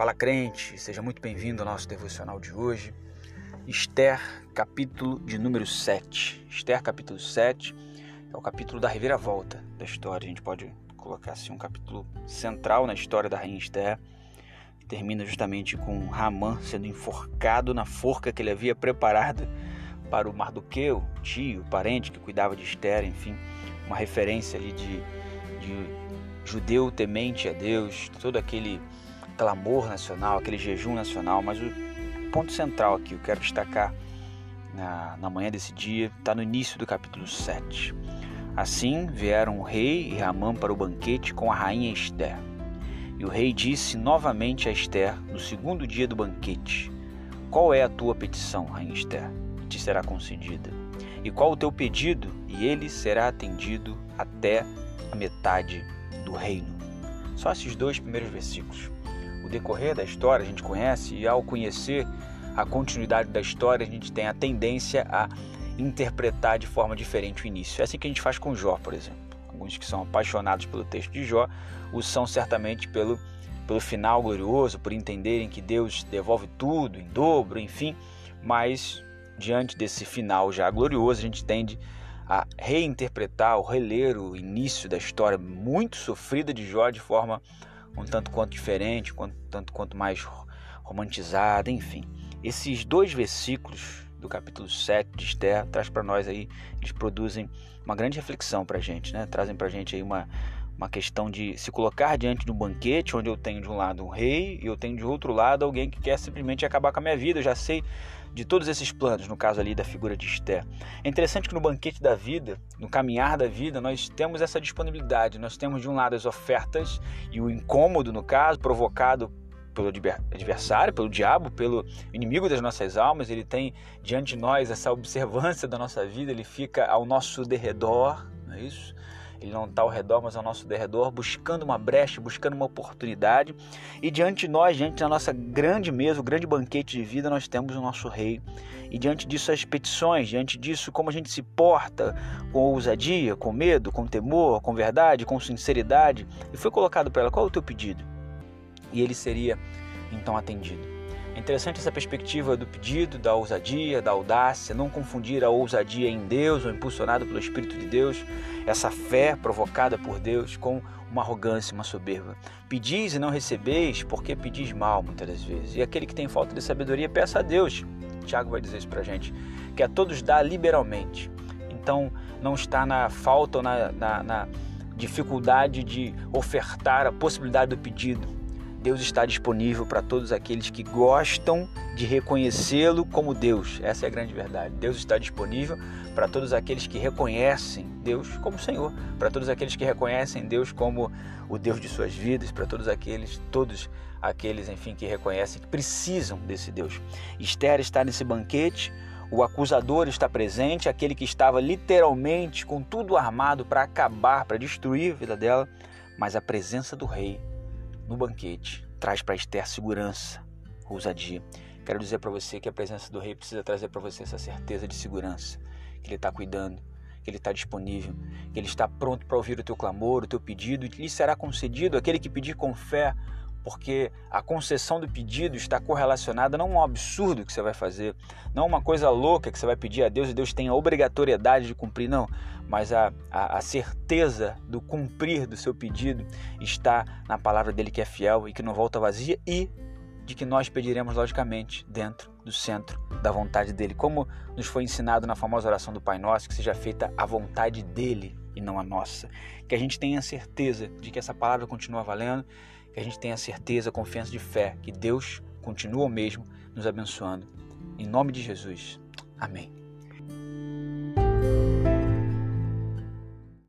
Fala crente, seja muito bem-vindo ao nosso devocional de hoje. Esther, capítulo de número 7. Esther, capítulo 7, é o capítulo da reviravolta da história. A gente pode colocar assim um capítulo central na história da rainha Esther. Termina justamente com Ramã sendo enforcado na forca que ele havia preparado para o Mardoqueu, tio, parente que cuidava de Esther, enfim, uma referência ali de, de judeu temente a Deus, todo aquele clamor nacional, aquele jejum nacional, mas o ponto central aqui, eu quero destacar na, na manhã desse dia, está no início do capítulo 7. Assim vieram o rei e Ramã para o banquete com a rainha Esther. E o rei disse novamente a Esther no segundo dia do banquete: Qual é a tua petição, rainha Esther? E te será concedida. E qual o teu pedido? E ele será atendido até a metade do reino. Só esses dois primeiros versículos decorrer da história a gente conhece e ao conhecer a continuidade da história a gente tem a tendência a interpretar de forma diferente o início. É assim que a gente faz com Jó, por exemplo. Alguns que são apaixonados pelo texto de Jó o são certamente pelo, pelo final glorioso, por entenderem que Deus devolve tudo em dobro, enfim, mas diante desse final já glorioso a gente tende a reinterpretar ou reler o início da história muito sofrida de Jó de forma um tanto quanto diferente, um tanto quanto mais romantizada, enfim. Esses dois versículos do capítulo 7 de Esther traz para nós aí, eles produzem uma grande reflexão para a gente, né? Trazem para a gente aí uma, uma questão de se colocar diante de um banquete onde eu tenho de um lado um rei e eu tenho de outro lado alguém que quer simplesmente acabar com a minha vida. Eu já sei de todos esses planos, no caso ali da figura de Esther. É interessante que no banquete da vida, no caminhar da vida, nós temos essa disponibilidade. Nós temos de um lado as ofertas e o incômodo, no caso, provocado pelo adversário, pelo diabo, pelo inimigo das nossas almas. Ele tem diante de nós essa observância da nossa vida, ele fica ao nosso derredor, isso? Ele não está ao redor, mas ao nosso derredor, buscando uma brecha, buscando uma oportunidade. E diante de nós, diante da nossa grande mesa, o grande banquete de vida, nós temos o nosso rei. E diante disso, as petições, diante disso, como a gente se porta com ousadia, com medo, com temor, com verdade, com sinceridade. E foi colocado para ela: qual é o teu pedido? E ele seria então atendido. É interessante essa perspectiva do pedido, da ousadia, da audácia, não confundir a ousadia em Deus ou impulsionado pelo Espírito de Deus, essa fé provocada por Deus com uma arrogância, uma soberba. Pedis e não recebeis, porque pedis mal muitas das vezes. E aquele que tem falta de sabedoria, peça a Deus. Tiago vai dizer isso pra gente, que a todos dá liberalmente. Então não está na falta ou na, na, na dificuldade de ofertar a possibilidade do pedido Deus está disponível para todos aqueles que gostam de reconhecê-lo como Deus. Essa é a grande verdade. Deus está disponível para todos aqueles que reconhecem Deus como Senhor, para todos aqueles que reconhecem Deus como o Deus de suas vidas, para todos aqueles, todos aqueles, enfim, que reconhecem que precisam desse Deus. Esther está nesse banquete, o acusador está presente, aquele que estava literalmente com tudo armado para acabar, para destruir a vida dela, mas a presença do rei no banquete traz para Esther segurança, ousadia. Quero dizer para você que a presença do rei precisa trazer para você essa certeza de segurança, que ele está cuidando, que ele está disponível, que ele está pronto para ouvir o teu clamor, o teu pedido, e lhe será concedido aquele que pedir com fé, porque a concessão do pedido está correlacionada não a um absurdo que você vai fazer, não a uma coisa louca que você vai pedir a Deus e Deus tem a obrigatoriedade de cumprir, não, mas a, a, a, certeza do cumprir do seu pedido está na palavra dele que é fiel e que não volta vazia e de que nós pediremos logicamente dentro do centro da vontade dele, como nos foi ensinado na famosa oração do Pai Nosso, que seja feita a vontade dele e não a nossa. Que a gente tenha certeza de que essa palavra continua valendo que a gente tenha certeza, confiança de fé que Deus continua o mesmo nos abençoando. Em nome de Jesus. Amém.